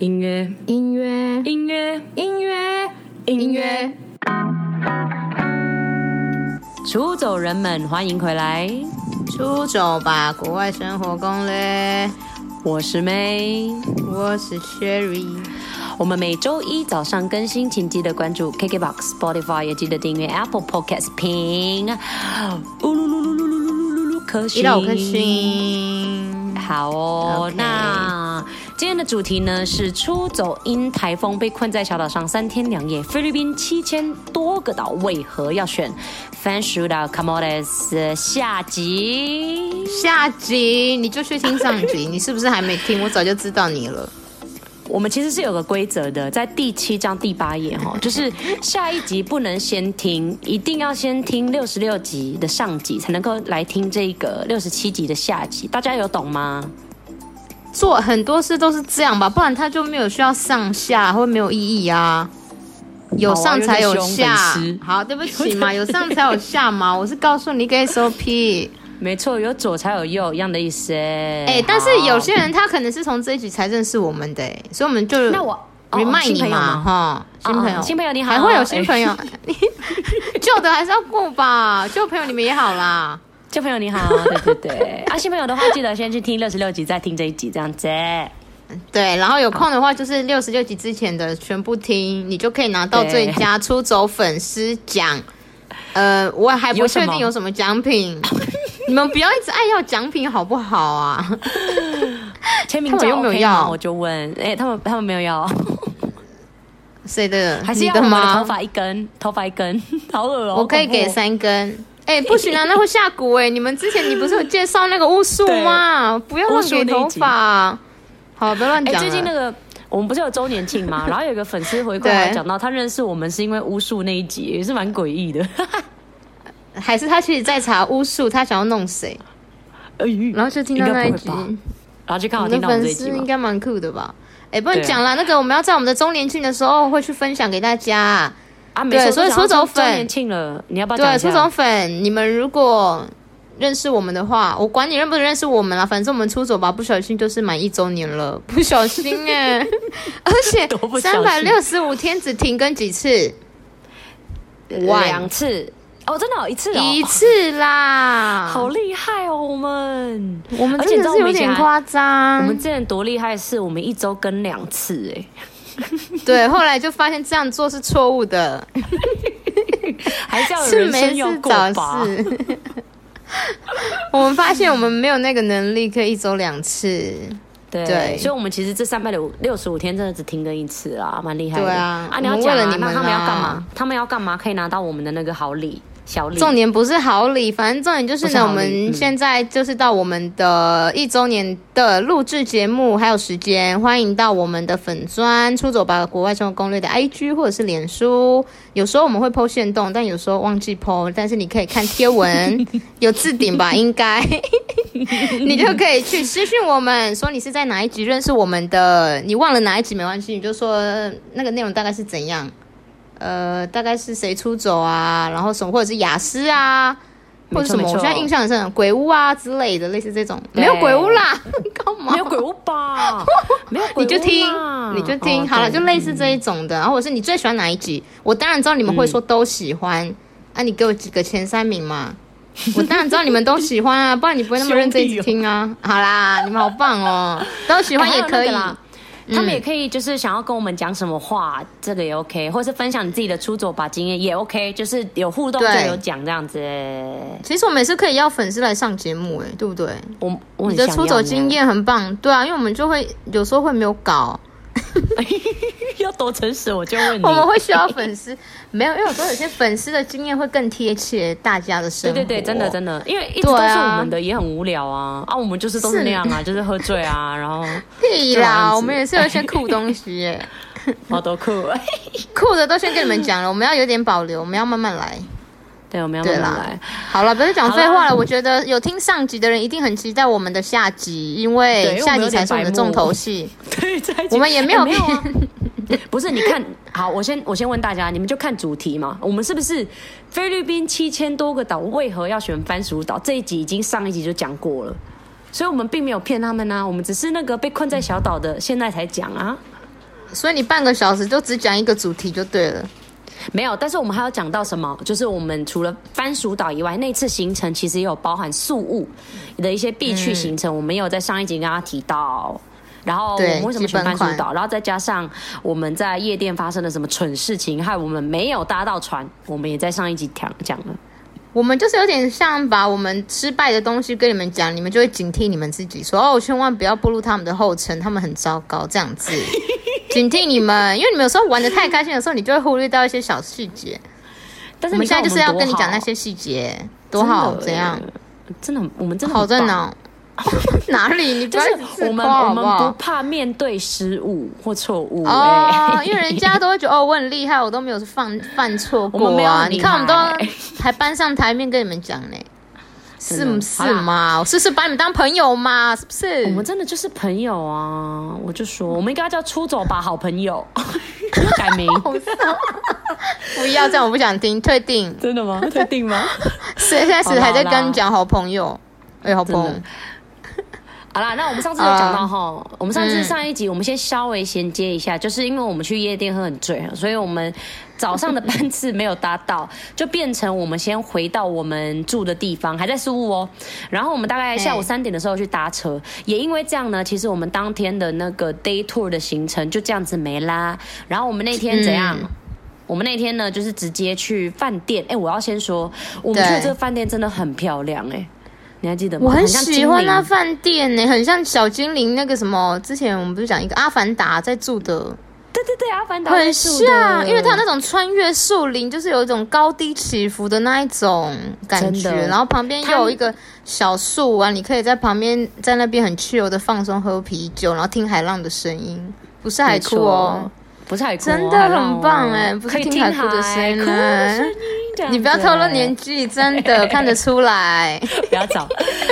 音乐，音乐，音乐，音乐，音乐。出走人们，欢迎回来！出走吧，国外生活攻略。我是 May，我是 Sherry。我们每周一早上更新，请记得关注 KKBOX、Spotify，也记得订阅 Apple Podcast，评呜噜噜噜噜噜噜噜噜颗星，一到五颗星。好哦，Okay. 那。今天的主题呢是出走因台风被困在小岛上三天两夜，菲律宾七千多个岛为何要选番薯岛 Camores 下集？下集你就去听上集，你是不是还没听？我早就知道你了。我们其实是有个规则的，在第七章第八页哈，就是下一集不能先听，一定要先听六十六集的上集，才能够来听这个六十七集的下集。大家有懂吗？做很多事都是这样吧，不然他就没有需要上下，会没有意义啊。有上才有下，好，对不起嘛，有上才有下嘛。我是告诉你一个 SOP，没错，有左才有右一样的意思。哎、欸，但是有些人他可能是从这一集才认识我们的，所以我们就那我 remind 你嘛，哈，新朋友，新朋友你好，还会有新朋友，旧的还是要过吧，旧朋友你们也好啦。旧朋友你好，对对对，啊，新朋友的话记得先去听六十六集，再听这一集这样子。对，然后有空的话就是六十六集之前的全部听，你就可以拿到最佳出走粉丝奖。呃，我还不确定有什么奖品，你们不要一直爱要奖品好不好啊？签名奖有没有要？我就问，哎，他们他们没有要，谁的？还是要的吗？头发一根，头发一根，好恶哦！我可以给三根。哎、欸，不行啊，那会下蛊哎、欸！你们之前你不是有介绍那个巫术吗？不要乱给头发。好，不要乱讲。哎，最近那个我们不是有周年庆吗？然后有个粉丝回过来讲到，他认识我们是因为巫术那一集，也是蛮诡异的。还是他其实在查巫术，他想要弄谁？然后就听到那一集，然后就看我听到这一集，应该蛮酷的吧？哎、欸，不能讲了，那个我们要在我们的周年庆的时候会去分享给大家。啊，没错，所以出走粉年庆了，你要不要出走粉，你们如果认识我们的话，我管你认不认识我们了，反正我们出走吧，不小心就是满一周年了，不小心哎、欸，而且三百六十五天只停更几次？两次。哦，真的有一次哦，一次啦，好厉害哦，我们。我们真的是有点夸张，我们之前多厉害，是我们一周更两次哎。对，后来就发现这样做是错误的，还是要有人生有过吧。我们发现我们没有那个能力可以一周两次，对，对所以，我们其实这三百六六十五天真的只停更一次啊，蛮厉害的。对啊，啊，你要讲了你们，那他们要干嘛？他们要干嘛？可以拿到我们的那个好礼。重点不是好礼，反正重点就是呢，我们现在就是到我们的一周年的录制节目还有时间，欢迎到我们的粉专出走吧国外生活攻略的 IG 或者是脸书，有时候我们会 po 限动，但有时候忘记 po，但是你可以看贴文，有置顶吧，应该，你就可以去私讯我们，说你是在哪一集认识我们的，你忘了哪一集没关系，你就说那个内容大概是怎样。呃，大概是谁出走啊？然后什么，或者是雅思啊，或者什么？我现在印象很深，鬼屋啊之类的，类似这种。没有鬼屋啦，干嘛？没有鬼屋吧？没有鬼屋，你就听，你就听好了，就类似这一种的。然后或者是你最喜欢哪一集？我当然知道你们会说都喜欢，啊，你给我几个前三名嘛？我当然知道你们都喜欢啊，不然你不会那么认真一直听啊。好啦，你们好棒哦，都喜欢也可以。他们也可以，就是想要跟我们讲什么话，嗯、这个也 OK，或是分享你自己的出走吧经验也 OK，就是有互动就有讲这样子。其实我们也是可以邀粉丝来上节目，哎，对不对？我我你的出走经验很棒，对啊，因为我们就会有时候会没有稿。要多诚实，我就问你。我们会需要粉丝，没有，因为有时候有些粉丝的经验会更贴切大家的生活。对对对，真的真的，因为一直都是我们的，也很无聊啊啊，我们就是都是那样啊，就是喝醉啊，然后屁啦，我们也是有一些酷东西耶，好多酷，酷的都先跟你们讲了，我们要有点保留，我们要慢慢来。对，我们要慢慢来。好了，不要讲废话了。我觉得有听上集的人一定很期待我们的下集，因为下集才是我们的重头戏。对，我们也没有骗。不是，你看好，我先我先问大家，你们就看主题嘛。我们是不是菲律宾七千多个岛为何要选番薯岛？这一集已经上一集就讲过了，所以我们并没有骗他们啊。我们只是那个被困在小岛的，现在才讲啊。所以你半个小时就只讲一个主题就对了。没有，但是我们还要讲到什么？就是我们除了番薯岛以外，那次行程其实也有包含宿雾的一些必去行程，嗯、我们也有在上一集跟他提到。然后我们为什么选番薯岛？然后再加上我们在夜店发生了什么蠢事情，害我们没有搭到船，我们也在上一集讲讲了。我们就是有点像把我们失败的东西跟你们讲，你们就会警惕你们自己，说哦，千万不要步入他们的后尘，他们很糟糕，这样子。警惕你们，因为你们有时候玩的太开心的时候，你就会忽略到一些小细节。但是我们现在就是要跟你讲那些细节，多好，怎样？真的，我们真的好在哪？哪里？你不是我们我们不怕面对失误或错误哦，因为人家都会觉得哦，我很厉害，我都没有犯犯错过啊。你看，我们都还搬上台面跟你们讲呢。是不是嘛？我是不是把你们当朋友嘛？是不是？我们真的就是朋友啊！我就说，我们应该叫出走吧，好朋友。改名？不要这样，我不想听，退订。真的吗？退订吗？谁在是还在跟你讲好朋友，哎，好朋友。好啦，那我们上次有讲到哈，uh, 我们上次上一集，我们先稍微衔接一下，嗯、就是因为我们去夜店喝很醉，所以我们早上的班次没有搭到，就变成我们先回到我们住的地方，还在宿雾哦。然后我们大概下午三点的时候去搭车，欸、也因为这样呢，其实我们当天的那个 day tour 的行程就这样子没啦。然后我们那天怎样？嗯、我们那天呢，就是直接去饭店。哎、欸，我要先说，我们去的这个饭店真的很漂亮、欸，哎。你还记得吗？我很喜欢那饭店呢，很像小精灵那个什么。之前我们不是讲一个阿凡达在住的？对对对，阿凡达很像，因为它有那种穿越树林，就是有一种高低起伏的那一种感觉。然后旁边又有一个小树啊，你可以在旁边在那边很自由的放松喝啤酒，然后听海浪的声音，不是海哭哦。不是海哭，真的很棒哎！不是听海哭的声音，你不要透露年纪，真的 看得出来。不要找。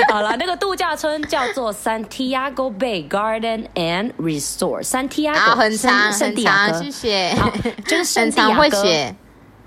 好了，那个度假村叫做 Santiago Bay Garden and Resort。Santiago 很长很长，谢谢。好，就是很长会写。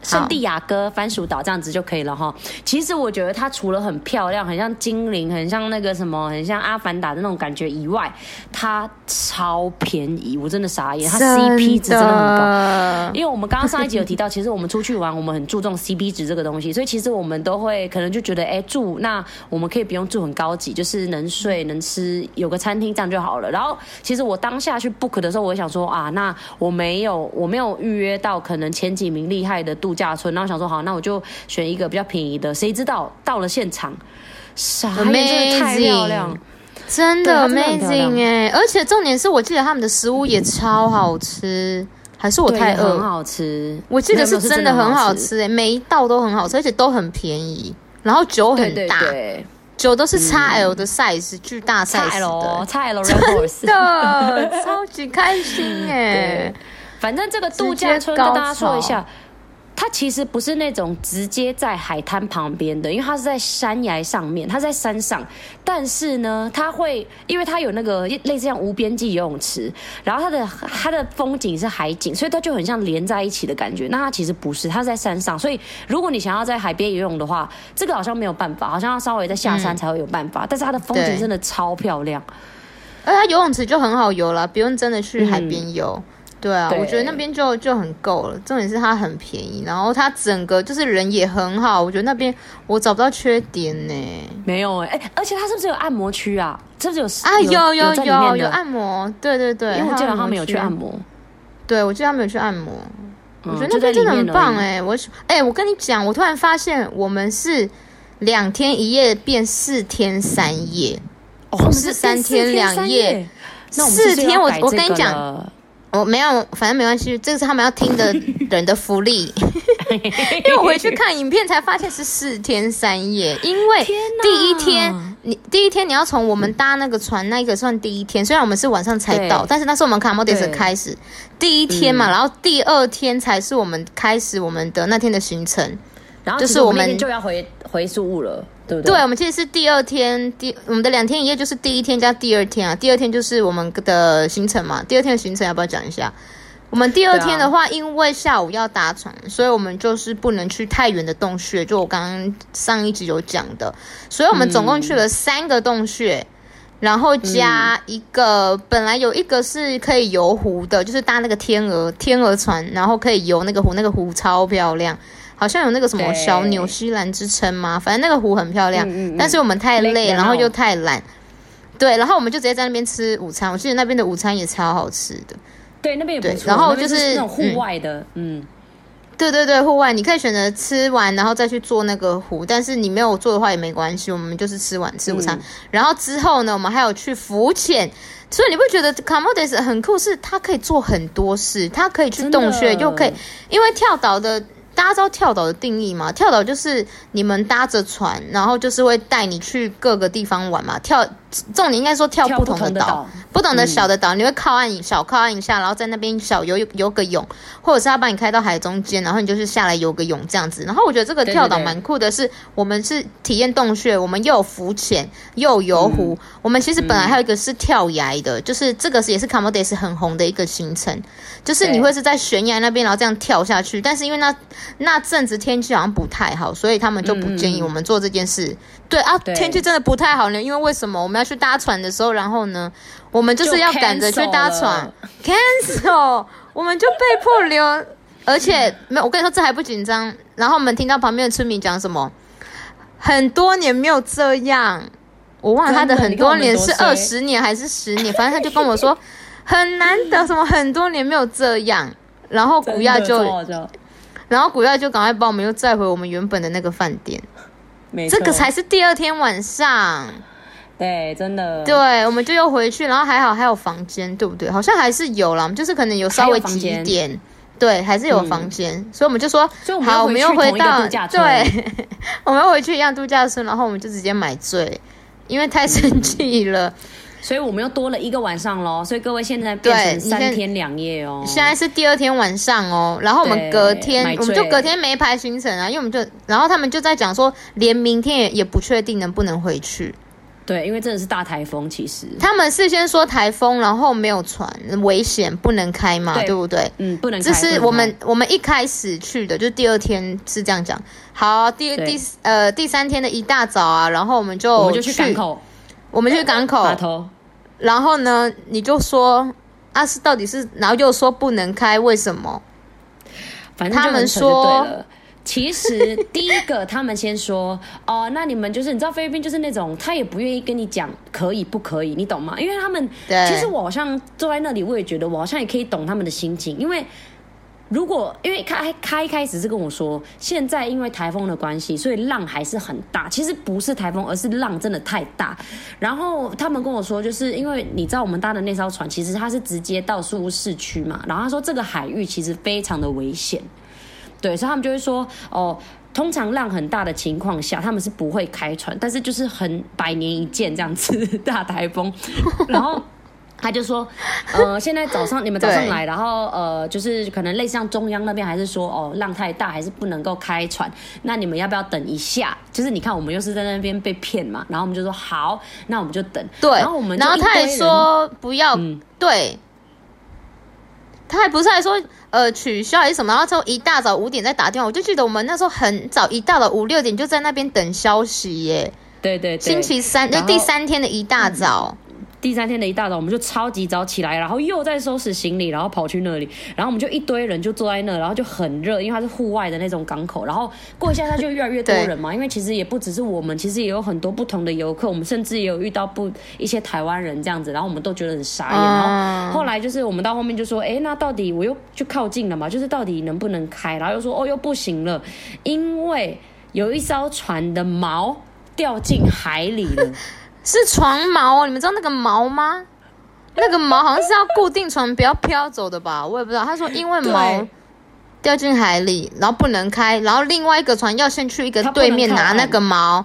圣地亚哥番薯岛这样子就可以了哈。其实我觉得它除了很漂亮，很像精灵，很像那个什么，很像阿凡达的那种感觉以外，它超便宜，我真的傻眼。它 CP 值真的很高，因为我们刚刚上一集有提到，其实我们出去玩，我们很注重 CP 值这个东西，所以其实我们都会可能就觉得，哎，住那我们可以不用住很高级，就是能睡能吃，有个餐厅这样就好了。然后其实我当下去 book 的时候，我也想说啊，那我没有我没有预约到可能前几名厉害的度。度假村，然后想说好，那我就选一个比较便宜的。谁知道到了现场，傻眼，真的太漂亮，真的 amazing 哎！而且重点是我记得他们的食物也超好吃，还是我太饿？很好吃，我记得是真的很好吃哎，每一道都很好吃，而且都很便宜。然后酒很大，酒都是 XL 的 size，巨大 size 的，XL，真的超级开心 哎！反正这个度假村跟大家说一下。它其实不是那种直接在海滩旁边的，因为它是在山崖上面，它在山上。但是呢，它会，因为它有那个类似像无边际游泳池，然后它的它的风景是海景，所以它就很像连在一起的感觉。那它其实不是，它是在山上。所以如果你想要在海边游泳的话，这个好像没有办法，好像要稍微在下山才会有办法。嗯、但是它的风景真的超漂亮，而它游泳池就很好游了，不用真的去海边游。嗯对啊，对我觉得那边就就很够了。重点是它很便宜，然后它整个就是人也很好。我觉得那边我找不到缺点呢。没有哎，而且它是不是有按摩区啊？是不是有啊？有有有有，有按摩。对对对，因为我记得他们有去按摩。对，我记得他们有去按摩。嗯、我觉得那边真的很棒哎！我哎，我跟你讲，我突然发现我们是两天一夜变四天三夜，哦，我们是三天两夜，四天我我跟你讲。我没有，反正没关系，这个是他们要听的人的福利。因为我回去看影片才发现是四天三夜，因为第一天哪你第一天你要从我们搭那个船，那个算第一天，虽然我们是晚上才到，但是那是我们卡莫迪斯开始。第一天嘛，嗯、然后第二天才是我们开始我们的那天的行程，然后就是我们就要回回宿雾了。对不，对，对，我们其实是第二天，第我们的两天一夜就是第一天加第二天啊。第二天就是我们的行程嘛。第二天的行程要不要讲一下？我们第二天的话，因为下午要搭船，所以我们就是不能去太远的洞穴。就我刚刚上一集有讲的，所以我们总共去了三个洞穴。然后加一个、嗯，本来有一个是可以游湖的，就是搭那个天鹅天鹅船，然后可以游那个湖，那个湖超漂亮，好像有那个什么小纽西兰之称嘛，反正那个湖很漂亮。嗯嗯嗯，但是我们太累，然后又太懒，对，然后我们就直接在那边吃午餐。我记得那边的午餐也超好吃的，对，那边也不错。然后就是，是那种户外的，嗯。嗯对对对，户外你可以选择吃完然后再去做那个湖，但是你没有做的话也没关系，我们就是吃完吃午餐，嗯，然后之后呢，我们还有去浮潜，所以你不觉得 Comodes 很酷？是它可以做很多事，它可以去洞穴，又可以，因为跳岛的。大家知道跳岛的定义吗？跳岛就是你们搭着船，然后就是会带你去各个地方玩嘛。跳，重点应该说跳不同的岛，不同的小的岛，嗯，你会靠岸，小靠岸一下，然后在那边小游游个泳，或者是他把你开到海中间，然后你就是下来游个泳这样子。然后我觉得这个跳岛蛮酷的是，是我们是体验洞穴，我们又有浮潜，又有游湖，嗯。我们其实本来还有一个是跳崖的，嗯，就是这个是也是 Camotes 很红的一个行程，就是你会是在悬崖那边，然后这样跳下去，但是因为那那阵子天气好像不太好，所以他们就不建议我们做这件事。嗯、对啊对，天气真的不太好呢。因为为什么我们要去搭船的时候，然后呢，我们就是要赶着去搭船，cancel，我们就被迫留。而且没有，我跟你说这还不紧张。然后我们听到旁边的村民讲什么，很多年没有这样，我忘了他的很多年是 二十年还是十年，反正他就跟我说很难得，什么很多年没有这样。然后古亚就。然后古亚就赶快把我们又载回我们原本的那个饭店，没错，这个才是第二天晚上，对，真的，对，我们就又回去，然后还好还有房间，对不对？好像还是有啦，就是可能有稍微挤一点，对，还是有房间，嗯、所以我们就说，好，我们又回到，对，我们又回去一样度假村，然后我们就直接买醉，因为太生气了。嗯所以我们又多了一个晚上喽，所以各位现在变成三天两夜哦。现在是第二天晚上哦，然后我们隔天我们就隔天没排行程啊，因为我们就然后他们就在讲说，连明天也也不确定能不能回去。对，因为真的是大台风，其实他们事先说台风，然后没有船危险不能开嘛，对，对不对？嗯，不能开。这是我们我们一开始去的，就第二天是这样讲。好，第第呃第三天的一大早啊，然后我们就我们就去港口。我们去港口，然后呢，你就说啊，是到底是，然后又说不能开，为什么？反正他们说，其实第一个他们先说 哦，那你们就是你知道菲律宾就是那种，他也不愿意跟你讲可以不可以，你懂吗？因为他们其实我好像坐在那里，我也觉得我好像也可以懂他们的心情，因为。如果因为开开开始是跟我说，现在因为台风的关系，所以浪还是很大。其实不是台风，而是浪真的太大。然后他们跟我说，就是因为你知道我们搭的那艘船，其实它是直接到宿雾市区嘛。然后他说这个海域其实非常的危险，对，所以他们就会说，哦，通常浪很大的情况下，他们是不会开船，但是就是很百年一见这样子大台风，然后。他就说，呃，现在早上你们早上来，然后呃，就是可能类似像中央那边，还是说哦，浪太大，还是不能够开船。那你们要不要等一下？就是你看，我们又是在那边被骗嘛。然后我们就说好，那我们就等。对，然后我们然后他还说不要，嗯、对，他还不是还说呃取消还是什么？然后之后一大早五点再打电话，我就记得我们那时候很早，一大早五六点就在那边等消息耶。对对对，星期三就第三天的一大早。嗯第三天的一大早，我们就超级早起来，然后又在收拾行李，然后跑去那里，然后我们就一堆人就坐在那，然后就很热，因为它是户外的那种港口，然后过一下它就越来越多人嘛，因为其实也不只是我们，其实也有很多不同的游客，我们甚至也有遇到不一些台湾人这样子，然后我们都觉得很傻眼，然后后来就是我们到后面就说，哎，那到底我又就靠近了嘛，就是到底能不能开，然后又说哦又不行了，因为有一艘船的锚掉进海里了。是床毛哦，你们知道那个毛吗？那个毛好像是要固定床不要飘走的吧？我也不知道。他说因为毛掉进海里，然后不能开，然后另外一个船要先去一个对面拿那个锚。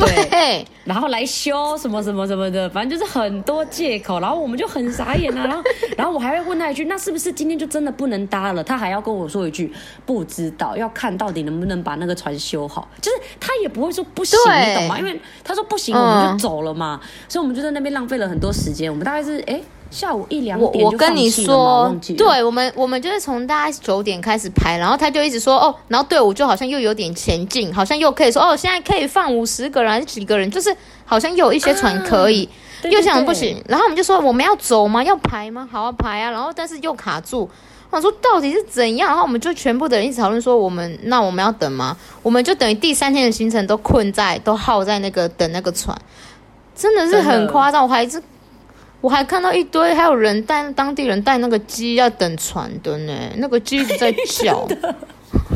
对，然后来修什么什么什么的，反正就是很多借口，然后我们就很傻眼啊。然后，然后我还会问他一句：“那是不是今天就真的不能搭了？”他还要跟我说一句：“不知道，要看到底能不能把那个船修好。”就是他也不会说不行，你懂吗？因为他说不行，我们就走了嘛。嗯、所以我们就在那边浪费了很多时间。我们大概是哎。诶下午一两点，我我跟你说，对我们，我们就是从大概九点开始排，然后他就一直说哦，然后队伍就好像又有点前进，好像又可以说哦，现在可以放五十个人还是几个人，就是好像又有一些船可以，又想不行，然后我们就说我们要走吗？要排吗？好啊，排啊！然后但是又卡住，我说到底是怎样？然后我们就全部的人一起讨论说，我们那我们要等吗？我们就等于第三天的行程都困在，都耗在那个等那个船，真的是很夸张。我还是我还看到一堆还有人带当地人带那个鸡要等船的呢，那个鸡一直在叫。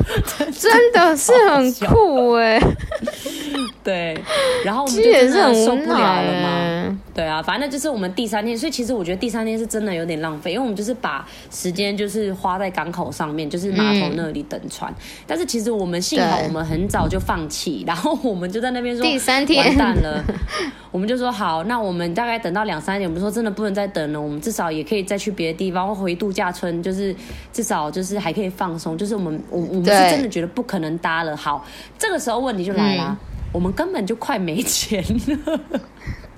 真的是很酷哎、欸，对，然后我们就真的受不了了嘛。对啊，反正就是我们第三天，所以其实我觉得第三天是真的有点浪费，因为我们就是把时间就是花在港口上面，就是码头那里等船。嗯、但是其实我们幸好我们很早就放弃，然后我们就在那边说第三天完蛋了，我们就说好，那我们大概等到两三点，我们说真的不能再等了，我们至少也可以再去别的地方或回度假村，就是至少就是还可以放松，就是我们我我们是真的觉得不可能搭了。好，这个时候问题就来了，嗯、我们根本就快没钱了。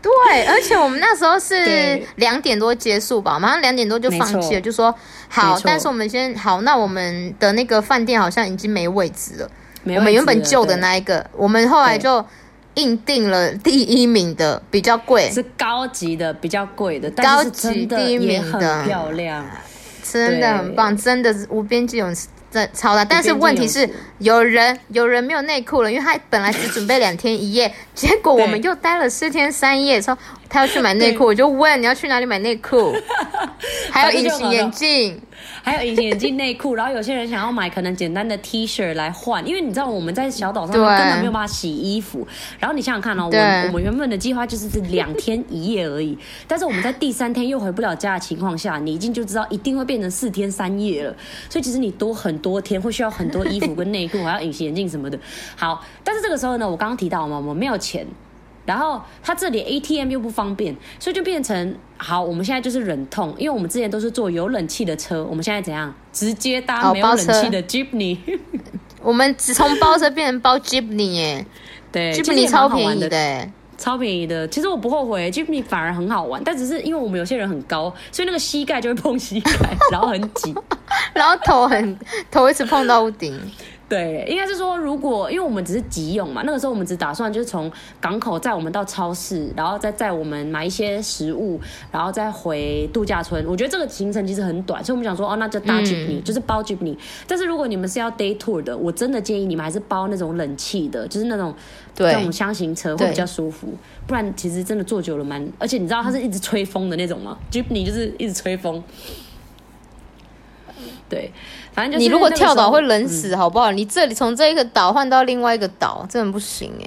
对，而且我们那时候是两点多结束吧，马上两点多就放弃了，就说好，但是我们先好，那我们的那个饭店好像已经没位置了，置了我们原本旧的那一个，我们后来就硬定了第一名的，比较贵，是高级的，比较贵的，高级第一名的，漂亮，真的很棒，真的是无边际泳池。超大，但是问题是有人有人没有内裤了，因为他本来只准备两天一夜，结果我们又待了四天三夜，说他要去买内裤，我就问你要去哪里买内裤，还有隐形眼镜。还有隐形眼镜、内裤，然后有些人想要买可能简单的 T 恤来换，因为你知道我们在小岛上根本没有办法洗衣服。然后你想想看哦，我我们原本的计划就是是两天一夜而已，但是我们在第三天又回不了家的情况下，你已经就知道一定会变成四天三夜了。所以其实你多很多天会需要很多衣服跟内裤，还有隐形眼镜什么的。好，但是这个时候呢，我刚刚提到嘛，我们没有钱。然后它这里 ATM 又不方便，所以就变成好，我们现在就是忍痛，因为我们之前都是坐有冷气的车，我们现在怎样？直接搭没有冷气的 Jeepney。我们只从包车变成包 Jeepney 耶，对，Jeepney 超便宜的，超便宜的。其实我不后悔，Jeepney 反而很好玩，但只是因为我们有些人很高，所以那个膝盖就会碰膝盖，然后很挤，然后头很头一直碰到屋顶。对，应该是说，如果因为我们只是急用嘛，那个时候我们只打算就是从港口载我们到超市，然后再载我们买一些食物，然后再回度假村。我觉得这个行程其实很短，所以我们想说，哦，那就搭 Jeepney，、嗯、就是包 Jeepney。但是如果你们是要 day tour 的，我真的建议你们还是包那种冷气的，就是那种对那种厢型车会比较舒服。不然其实真的坐久了蛮，而且你知道它是一直吹风的那种吗？Jeepney 就是一直吹风。对。反正就是你如果跳岛会冷死，好不好？嗯、你这里从这一个岛换到另外一个岛，真的不行哎，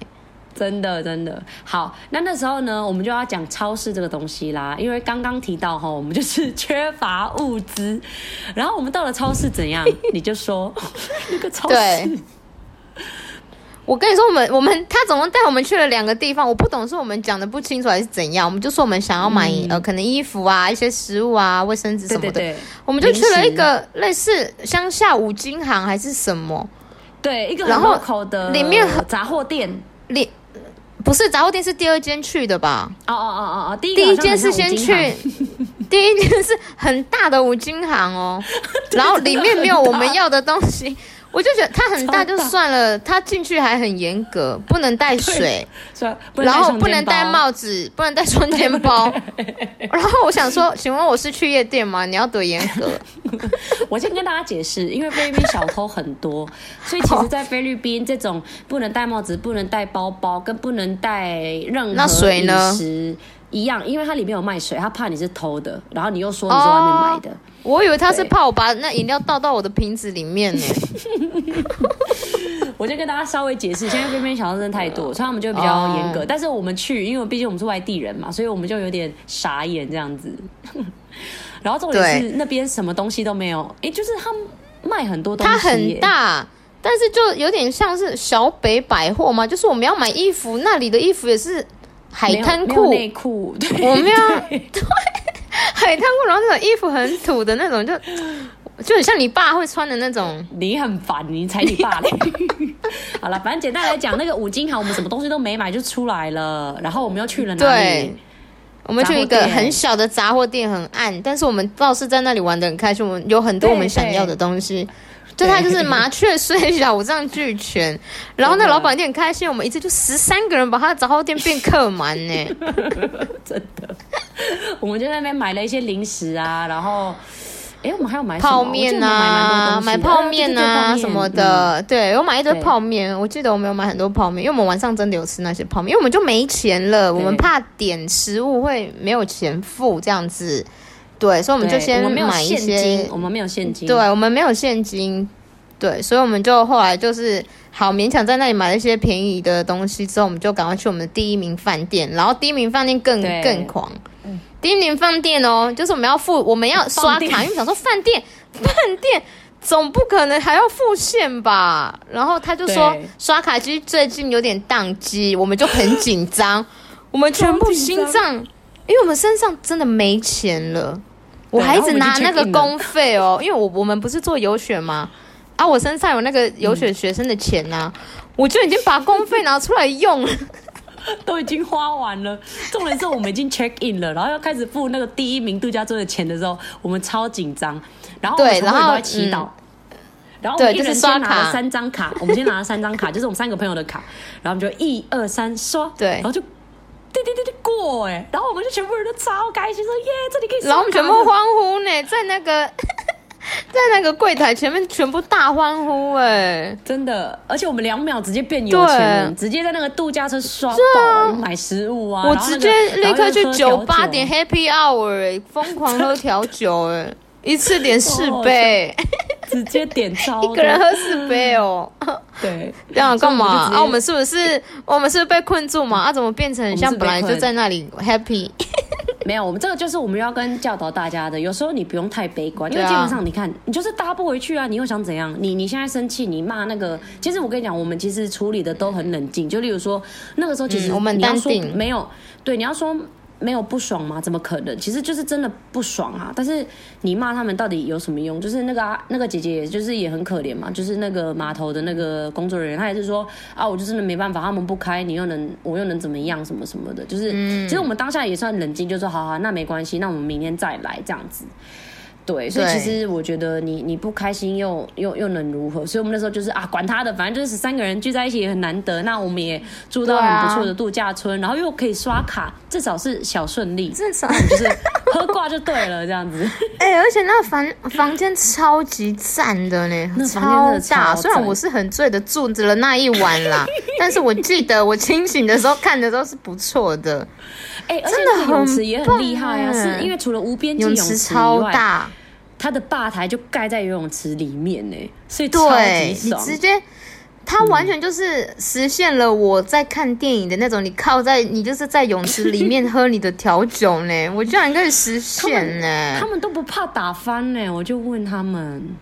真的真的。好，那那时候呢，我们就要讲超市这个东西啦，因为刚刚提到哈，我们就是 缺乏物资，然后我们到了超市怎样？你就说 那个超市。对我跟你说，我们我们他总共带我们去了两个地方，我不懂是我们讲的不清楚还是怎样。我们就说我们想要买、嗯、呃，可能衣服啊、一些食物啊、卫生纸什么的。对对对，我们就去了一个类似乡下五金行还是什么，对，一个很入口的里面杂货店。里不是杂货店，是第二间去的吧？哦哦哦哦哦，第一第一间是先去，第一间是很大的五金行哦，然后里面没有我们要的东西。我就觉得它很大就算了，它进去还很严格，不能带水，然后不能戴帽子，不能带双肩包。然后我想说，请问我是去夜店吗？你要多严格？我先跟大家解释，因为菲律宾小偷很多，所以其实，在菲律宾这种不能戴帽子、不能带包包、跟不能带任何饮食一样，因为它里面有卖水，他怕你是偷的，然后你又说你是外面买的。我以为他是怕我把那饮料倒到我的瓶子里面呢。我就跟大家稍微解释，现在这边小偷真的太多，所以他们就比较严格。但是我们去，因为毕竟我们是外地人嘛，所以我们就有点傻眼这样子。然后重点是那边什么东西都没有，哎，就是他们卖很多东西，它很大，但是就有点像是小北百货嘛，就是我们要买衣服，那里的衣服也是海滩裤、内裤，我们要对。海滩裤，然后那种衣服很土的那种，就就很像你爸会穿的那种。你很烦，你才你爸嘞。好了，反正简单来讲，那个五金行我们什么东西都没买就出来了，然后我们又去了哪里？对，我们去一个很小的杂货店，很暗，但是我们倒是在那里玩的很开心。我们有很多我们想要的东西，就他就是麻雀虽小，五脏俱全。然后那老板店很开心，我们一次就十三个人把他的杂货店变客满呢，真的。我们就在那边买了一些零食啊，然后。哎，我们还要买泡面啊，买泡面啊什么的。对，我买一堆泡面，我记得我们有买很多泡面，因为我们晚上真的有吃那些泡面，因为我们就没钱了，我们怕点食物会没有钱付这样子。对，所以我们就先买一些。我们没有现金。对，我们没有现金。对，所以我们就后来就是好勉强在那里买了一些便宜的东西，之后我们就赶快去我们的第一名饭店，然后第一名饭店更更狂。第一名饭店哦，就是我们要付，我们要刷卡，因为想说饭店，饭店总不可能还要付现吧？然后他就说刷卡机最近有点宕机，我们就很紧张，我们全部心脏，因为我们身上真的没钱了，我还一直拿那个公费哦，因为我我们不是做游学吗？啊，我身上有那个游学学生的钱呐、啊，我就已经把公费拿出来用了。都已经花完了，重点是我们已经 check in 了，然后要开始付那个第一名度假村的钱的时候，我们超紧张。然后对，然后祈祷，然后我们一人先拿了三张卡，我们先拿了三张卡，就是我们三个朋友的卡，然后我们就一二三刷，对，然后就滴滴滴滴过哎，然后我们就全部人都超开心，说耶，这里可以然后我们全部欢呼呢，在那个。在那个柜台前面，全部大欢呼哎、欸！真的，而且我们两秒直接变有钱人，直接在那个度假村刷爆、啊，买食物啊！我直接立刻去酒吧点 Happy Hour 哎、欸，疯狂喝调酒哎、欸，一次点四杯，直接点超，一个人喝四杯哦。对，这样干嘛啊？我们是不是我们是不是被困住嘛？啊，怎么变成像本来就在那里 Happy？没有，我们这个就是我们要跟教导大家的。有时候你不用太悲观，因为基本上你看，你就是搭不回去啊！你又想怎样？你你现在生气，你骂那个，其实我跟你讲，我们其实处理的都很冷静。就例如说，那个时候其实、嗯、我们当时没有，对，你要说。没有不爽吗？怎么可能？其实就是真的不爽啊！但是你骂他们到底有什么用？就是那个啊，那个姐姐，也就是也很可怜嘛。就是那个码头的那个工作人员，他也是说啊，我就真的没办法，他们不开，你又能，我又能怎么样？什么什么的，就是、嗯、其实我们当下也算冷静，就说好好，那没关系，那我们明天再来这样子。对，所以其实我觉得你你不开心又又又能如何？所以我们那时候就是啊，管他的，反正就是三个人聚在一起也很难得。那我们也住到很不错的度假村，啊、然后又可以刷卡，至少是小顺利，至少就是喝挂就对了这样子。哎、欸，而且那个房房间超级赞的呢，那超大。虽然我是很醉的住着了那一晚啦，但是我记得我清醒的时候看的都是不错的。哎、欸，而且那个泳池也很厉害啊，是因为除了无边际泳池超大。它的吧台就盖在游泳池里面呢，所以超级爽。你直接，它完全就是实现了我在看电影的那种，你靠在你就是在泳池里面喝你的调酒呢，我居然可以实现呢。他们都不怕打翻呢，我就问他们。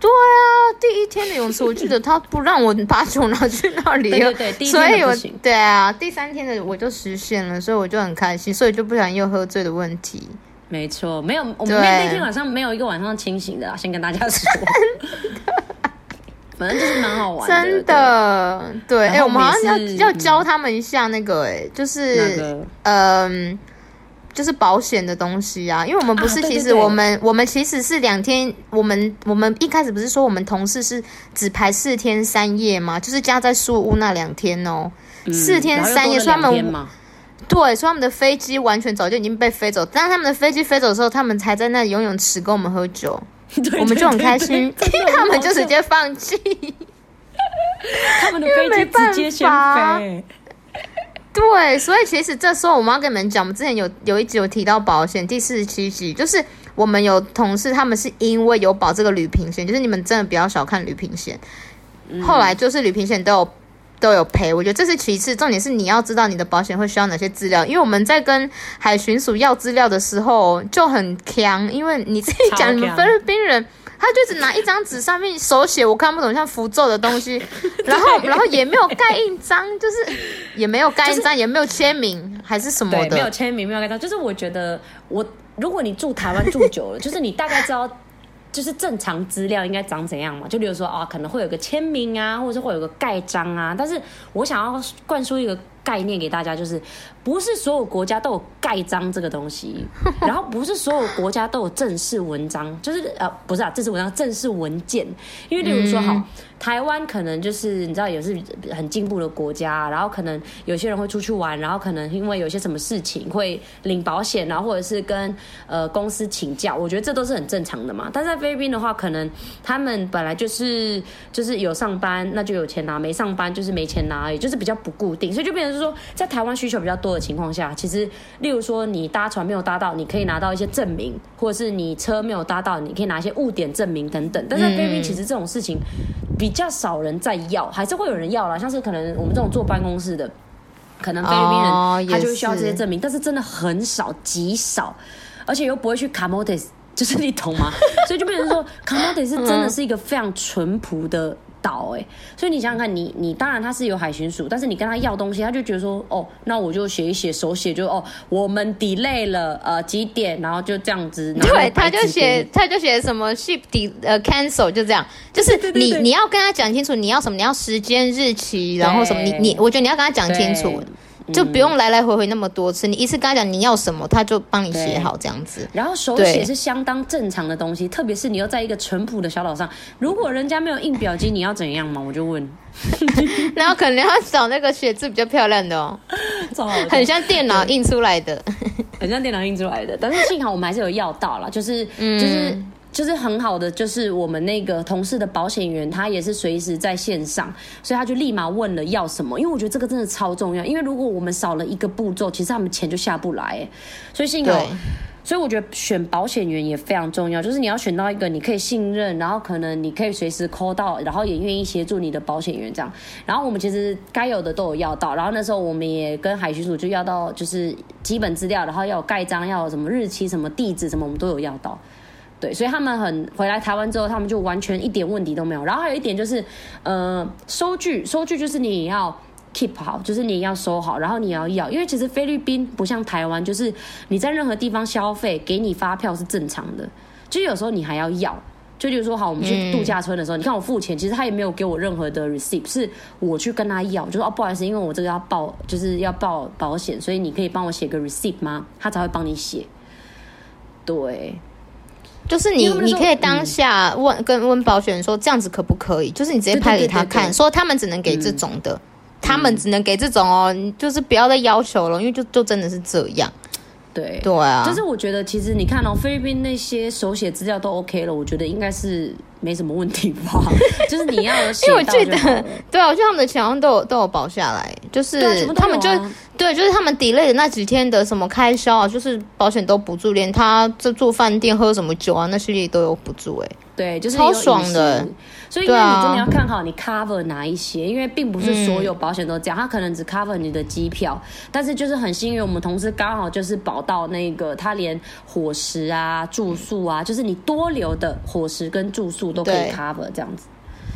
对啊，第一天的泳池，我记得他不让我把酒拿去那里，对对对，第一天。所以我对啊，第三天的我就实现了，所以我就很开心，所以就不想又喝醉的问题。没错，没有，我们那天晚上没有一个晚上清醒的啦，先跟大家说。反正就是蛮好玩的，真的。对，哎、欸，我们好像要要教他们一下那个、欸，哎，就是嗯，就是保险的东西啊。因为我们不是，其实我们、我们其实是两天，我们我们一开始不是说我们同事是只排四天三夜吗？就是加在宿屋那两天哦、喔嗯，四天三夜，所以他们。对，所以他们的飞机完全早就已经被飞走，但是他们的飞机飞走的时候，他们才在那游泳池跟我们喝酒，对对对对，我们就很开心，他们就直接放弃，他们的飞机直接先飞。对，所以其实这时候我们要跟你们讲，我们之前有有一集有提到保险，第四十七集，就是我们有同事，他们是因为有保这个旅平险，就是你们真的不要小看旅平险，嗯，后来就是旅平险都有。都有赔，我觉得这是其次，重点是你要知道你的保险会需要哪些资料，因为我们在跟海巡署要资料的时候就很强，因为你自己讲你们菲律宾人，他就只拿一张纸上面手写我看不懂像符咒的东西，然后然后也没有盖印章，就是也没有盖印章，就是，也没有签名还是什么的，没有签名没有盖章，就是我觉得我如果你住台湾住久了，就是你大概知道。就是正常资料应该长怎样嘛？就比如说啊，可能会有个签名啊，或者是会有个盖章啊。但是我想要灌输一个概念给大家，就是不是所有国家都有盖章这个东西，然后不是所有国家都有正式文章，就是呃，不是啊，正式文章、正式文件。因为例如说，好，台湾可能就是你知道也是很进步的国家，然后可能有些人会出去玩，然后可能因为有些什么事情会领保险，然后或者是跟呃公司请教，我觉得这都是很正常的嘛。但在菲律宾的话，可能他们本来就是就是有上班，那就有钱拿；没上班就是没钱拿，也就是比较不固定，所以就变成是说，在台湾需求比较多。的情况下，其实，例如说你搭船没有搭到，你可以拿到一些证明，或者是你车没有搭到，你可以拿一些误点证明等等。但是菲律宾其实这种事情比较少人在要，还是会有人要啦。像是可能我们这种坐办公室的，可能菲律宾人他就会需要这些证明，但是真的很少，极少，而且又不会去 Camotes，就是你懂吗？所以就变成说 Camotes 是真的是一个非常淳朴的。岛哎，所以你想想看，你你当然他是有海巡署，但是你跟他要东西，他就觉得说，哦，那我就写一写，手写就哦，我们 delay 了呃几点，然后就这样子。对，他就写他就写什么 ship de 呃 cancel 就这样，就是你你要跟他讲清楚你要什么，你要时间日期，然后什么，你你我觉得你要跟他讲清楚。就不用来来回回那么多次，你一次跟他讲你要什么，他就帮你写好这样子。然后手写是相当正常的东西，特别是你又在一个淳朴的小岛上，如果人家没有印表机，你要怎样嘛？我就问。然后可能要找那个写字比较漂亮的哦，很像电脑印出来的，很像电脑印出来的。但是幸好我们还是有要到了，就是就是。嗯就是很好的，就是我们那个同事的保险员，他也是随时在线上，所以他就立马问了要什么。因为我觉得这个真的超重要，因为如果我们少了一个步骤，其实他们钱就下不来。所以幸好，所以我觉得选保险员也非常重要，就是你要选到一个你可以信任，然后可能你可以随时 call 到，然后也愿意协助你的保险员这样。然后我们其实该有的都有要到，然后那时候我们也跟海巡署就要到，就是基本资料，然后要有盖章，要有什么日期、什么地址、什么，我们都有要到。对，所以他们很回来台湾之后，他们就完全一点问题都没有。然后还有一点就是，呃，收据，收据就是你要 keep 好，就是你要收好，然后你要要，因为其实菲律宾不像台湾，就是你在任何地方消费，给你发票是正常的，就有时候你还要要。就比如说，好，我们去度假村的时候，嗯、你看我付钱，其实他也没有给我任何的 receipt，是我去跟他要，就说哦，不好意思，因为我这个要报，就是要报保险，所以你可以帮我写个 receipt 吗？他才会帮你写。对。就是你，你可以当下问、嗯、跟问保险人说，这样子可不可以？就是你直接拍给他看，对对对对对，说他们只能给这种的，嗯、他们只能给这种哦，你就是不要再要求了，因为就就真的是这样。对对啊，就是我觉得其实你看哦，菲律宾那些手写资料都 OK 了，我觉得应该是没什么问题吧。就是你要因为我记得，对啊，我觉得他们的钱好像都有都有保下来，就是他们就。对，就是他们 delay 的那几天的什么开销啊，就是保险都补助，连他这住饭店喝什么酒啊，那些也都有补助哎。对，就是超爽的。所以，因为你真的要看好你 cover 哪一些，因为并不是所有保险都这样，他、嗯、可能只 cover 你的机票，但是就是很幸运，我们同事刚好就是保到那个，他连伙食啊、住宿啊，就是你多留的伙食跟住宿都可以 cover 这样子。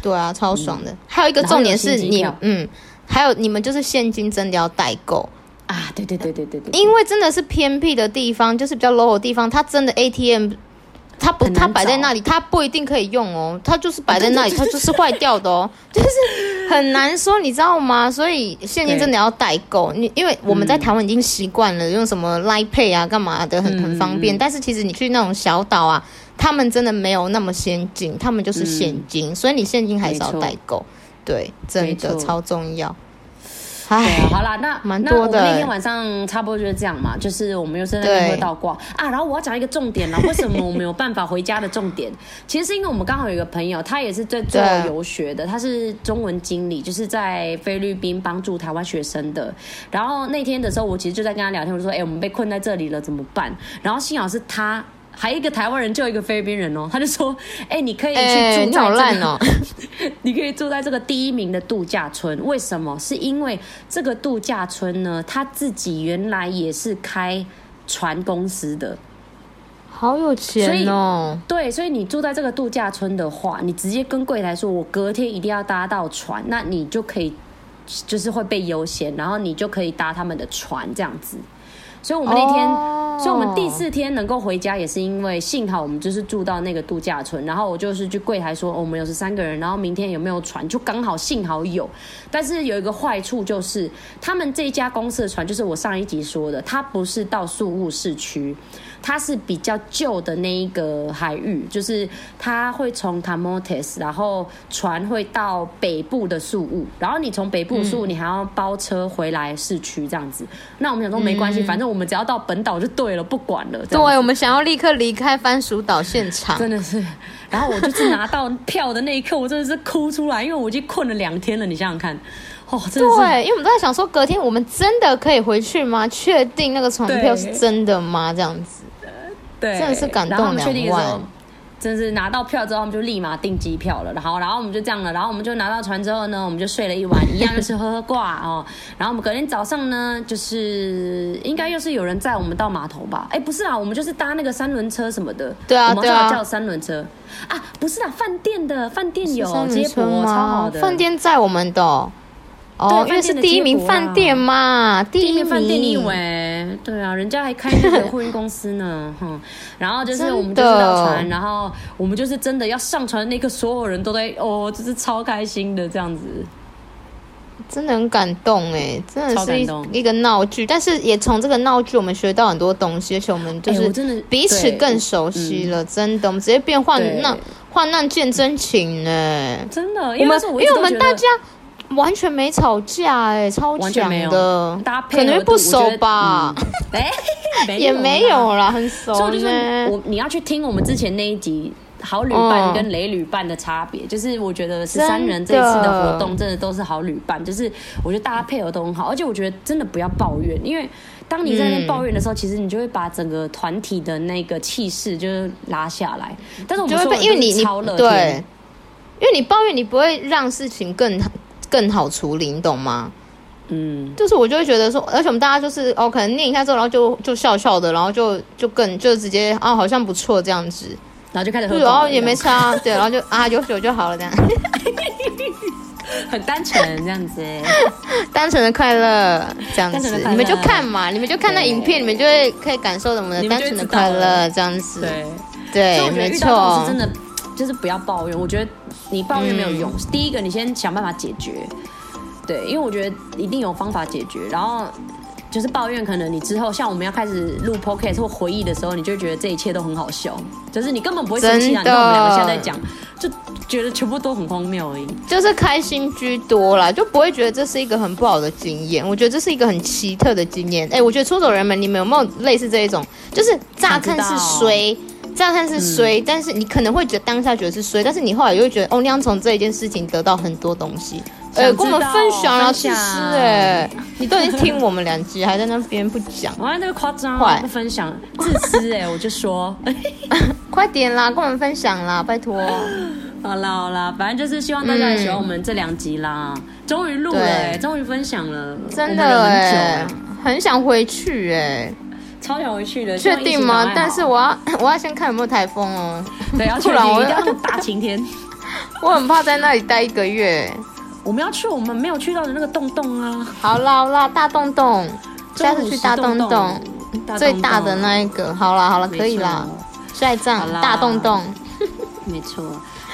对啊，超爽的。嗯、还有一个重点是你，嗯。还有你们就是现金真的要代购啊！对对对对对对，因为真的是偏僻的地方，就是比较 low 的地方，它真的 ATM，它不它摆在那里，它不一定可以用哦，它就是摆在那里，它就是坏掉的哦，就是很难说，你知道吗？所以现金真的要代购。你因为我们在台湾已经习惯了用什么 Line Pay 啊，干嘛的，很很方便。但是其实你去那种小岛啊，他们真的没有那么先进，他们就是现金，所以你现金还是要代购。对，真的超重要。哎，好啦，那蛮多的。那我们那天晚上差不多就是这样嘛，就是我们又是在那边喝倒挂啊。然后我要讲一个重点啦，为什么我没有办法回家的重点？其实是因为我们刚好有一个朋友，他也是在做游学的，他是中文经理，就是在菲律宾帮助台湾学生的。然后那天的时候，我其实就在跟他聊天，我就说：“哎、欸，我们被困在这里了，怎么办？”然后幸好是他。还一个台湾人，就一个菲律宾人哦，他就说：“ 哎、欸，你可以去住在这个，你可以住在这个第一名的度假村。为什么？是因为这个度假村呢，他自己原来也是开船公司的，好有钱哦。对，所以你住在这个度假村的话，你直接跟柜台说，我隔天一定要搭到船，那你就可以，就是会被优先，然后你就可以搭他们的船这样子。所以我们那天。哦所以我们第四天能够回家，也是因为幸好我们就是住到那个度假村，然后我就是去柜台说，哦，我们有十三个人，然后明天有没有船，就刚好幸好有。但是有一个坏处就是，他们这一家公司的船，就是我上一集说的，它不是到宿务市区。它是比较旧的那一个海域，就是它会从 Tamotes，然后船会到北部的宿雾，然后你从北部宿雾，你还要包车回来市区这样子。嗯、那我们想说没关系，反正我们只要到本岛就对了，不管了。对，我们想要立刻离开番薯岛现场，真的是。然后我就是拿到票的那一刻，我真的是哭出来，因为我已经困了两天了。你想想看，哦，真的是。对，因为我们都在想说，隔天我们真的可以回去吗？确定那个船票是真的吗？这样子。对，真的是感动两万。确定的时候，真是拿到票之后，我们就立马订机票了。然后，然后我们就这样了。然后我们就拿到船之后呢，我们就睡了一晚，一样就是喝喝挂哦。然后我们隔天早上呢，就是应该又是有人载我们到码头吧？哎，不是啊，我们就是搭那个三轮车什么的。对啊，对啊，叫三轮车啊，不是啊，饭店的饭店有接驳，超好的。饭店载我们的。哦，因为是第一名饭店嘛，第一名饭店，你以为？对啊，人家还开那个货运公司呢，哼。然后就是我们就是到船，然后我们就是真的要上船的那刻，所有人都在哦，就是超开心的这样子，真的很感动哎，真的是一一个闹剧，但是也从这个闹剧我们学到很多东西，而且我们就是真的彼此更熟悉了，真的，我们直接变患难患难见真情呢，真的，我们因为我们大家。完全没吵架哎、欸，超强的，搭配可能不熟吧？哎、嗯，也没有啦，很熟。所以就是我，你要去听我们之前那一集好旅伴跟雷旅伴的差别，嗯、就是我觉得十三人这一次的活动真的都是好旅伴，就是我觉得大家配合都很好，而且我觉得真的不要抱怨，因为当你在那抱怨的时候，嗯、其实你就会把整个团体的那个气势就是拉下来。但是我们说因为你超了对，因为你抱怨，你不会让事情更好。更好处理，你懂吗？嗯，就是我就会觉得说，而且我们大家就是哦，可能念一下之后，然后就就笑笑的，然后就就更就直接啊、哦，好像不错这样子，然后就开始喝，然后也没差，对，然后就啊有酒就好了，这样，很单纯这样子，单纯的快乐这样子，你们就看嘛，你们就看那影片，你们就会可以感受我们的单纯的快乐这样子，对。对，没错，真的。就是不要抱怨，我觉得你抱怨没有用。嗯、第一个，你先想办法解决，对，因为我觉得一定有方法解决。然后就是抱怨，可能你之后像我们要开始录 podcast 或回忆的时候，你就觉得这一切都很好笑，就是你根本不会生气啊。的你看我们两个现在在讲，就觉得全部都很荒谬而已，就是开心居多啦，就不会觉得这是一个很不好的经验。我觉得这是一个很奇特的经验。哎、欸，我觉得出走人们，你们有没有类似这一种？就是乍看是衰。这样看是衰，嗯、但是你可能会觉得当下觉得是衰，但是你后来又会觉得，欧尼从这一件事情得到很多东西，呃，跟我们分享啊，其实哎，你都已经听我们两集，还在那边不讲，哇，那个夸张，快不分享，自私哎，我就说，快点啦，跟我们分享啦，拜托。好啦好啦，反正就是希望大家也喜欢我们这两集啦，终于录了哎，终于分享了，真的哎，很想回去哎。超想回去的，确定吗？但是我要 我要先看有没有台风哦。对，要不然我一定要大晴天。我很怕在那里待一个月。我们要去我们没有去到的那个洞洞啊！好啦好啦，大洞洞，下次去大洞洞，最大的那一个。好啦好啦，可以啦。下一站大洞洞，没错。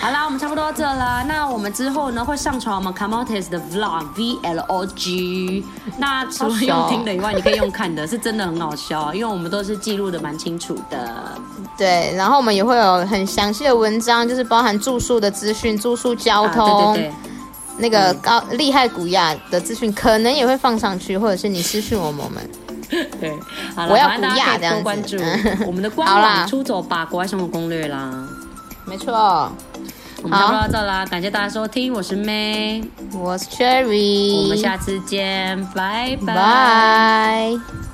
好啦，我们差不多到这了。那我们之后呢会上传我们 Camotes 的 Vlog V L O G。那除了用听的以外，你可以用看的，是真的很好笑，因为我们都是记录的蛮清楚的。对，然后我们也会有很详细的文章，就是包含住宿的资讯、住宿交通，啊、对对对，那个高厉害古亚的资讯可能也会放上去，或者是你私讯我们。对，好我要古亚这样关注我们的官网，出走吧国外生活攻略啦。没错。我们就到这啦，感谢大家收听，我是 May，我是 Cherry，我们下次见，拜拜。